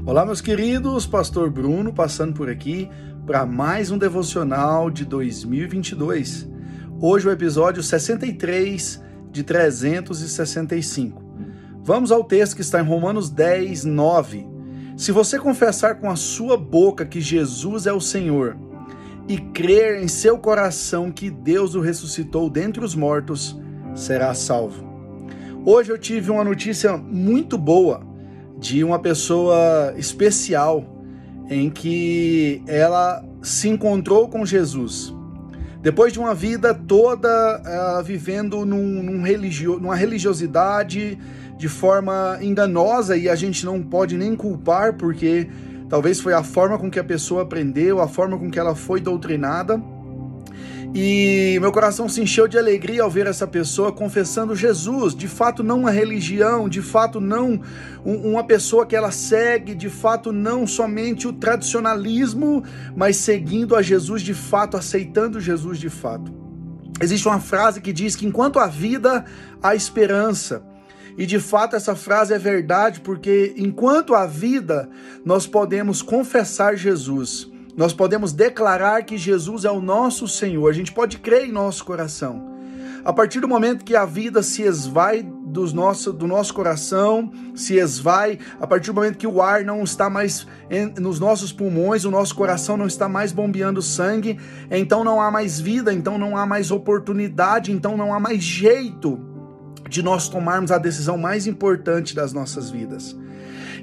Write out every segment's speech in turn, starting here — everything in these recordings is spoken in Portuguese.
Olá, meus queridos, Pastor Bruno passando por aqui para mais um devocional de 2022. Hoje o episódio 63 de 365. Vamos ao texto que está em Romanos 10, 9. Se você confessar com a sua boca que Jesus é o Senhor e crer em seu coração que Deus o ressuscitou dentre os mortos, será salvo. Hoje eu tive uma notícia muito boa de uma pessoa especial em que ela se encontrou com Jesus. Depois de uma vida toda uh, vivendo num, num religio, numa religiosidade de forma enganosa, e a gente não pode nem culpar, porque talvez foi a forma com que a pessoa aprendeu, a forma com que ela foi doutrinada. E meu coração se encheu de alegria ao ver essa pessoa confessando Jesus, de fato não uma religião, de fato não uma pessoa que ela segue, de fato não somente o tradicionalismo, mas seguindo a Jesus de fato, aceitando Jesus de fato. Existe uma frase que diz que enquanto há vida, há esperança. E de fato essa frase é verdade, porque enquanto há vida, nós podemos confessar Jesus nós podemos declarar que Jesus é o nosso Senhor, a gente pode crer em nosso coração. A partir do momento que a vida se esvai dos nosso, do nosso coração, se esvai, a partir do momento que o ar não está mais em, nos nossos pulmões, o nosso coração não está mais bombeando sangue, então não há mais vida, então não há mais oportunidade, então não há mais jeito de nós tomarmos a decisão mais importante das nossas vidas.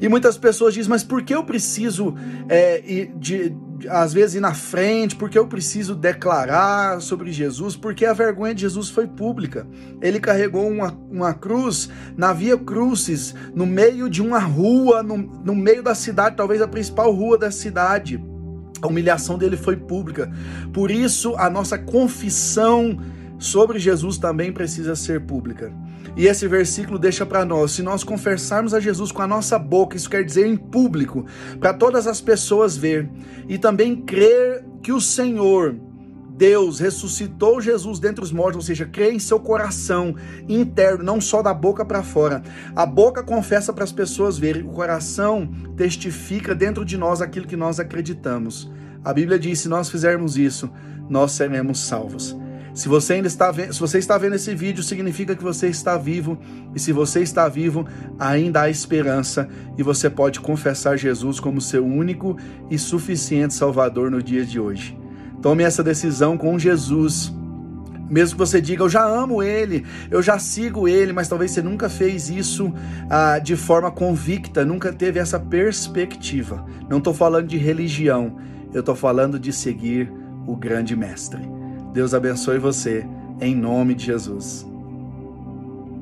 E muitas pessoas dizem, mas por que eu preciso é, de, às vezes ir na frente, porque eu preciso declarar sobre Jesus, porque a vergonha de Jesus foi pública. Ele carregou uma, uma cruz na Via Crucis, no meio de uma rua, no, no meio da cidade, talvez a principal rua da cidade. A humilhação dele foi pública. Por isso, a nossa confissão sobre Jesus também precisa ser pública. E esse versículo deixa para nós: se nós confessarmos a Jesus com a nossa boca, isso quer dizer em público, para todas as pessoas ver, e também crer que o Senhor, Deus ressuscitou Jesus dentre os mortos, ou seja, crê em seu coração interno, não só da boca para fora. A boca confessa para as pessoas verem, o coração testifica dentro de nós aquilo que nós acreditamos. A Bíblia diz: se nós fizermos isso, nós seremos salvos. Se você ainda está vendo, se você está vendo esse vídeo, significa que você está vivo, e se você está vivo, ainda há esperança e você pode confessar Jesus como seu único e suficiente Salvador no dia de hoje. Tome essa decisão com Jesus. Mesmo que você diga, eu já amo ele, eu já sigo ele, mas talvez você nunca fez isso ah, de forma convicta, nunca teve essa perspectiva. Não estou falando de religião, eu estou falando de seguir o grande mestre. Deus abençoe você, em nome de Jesus.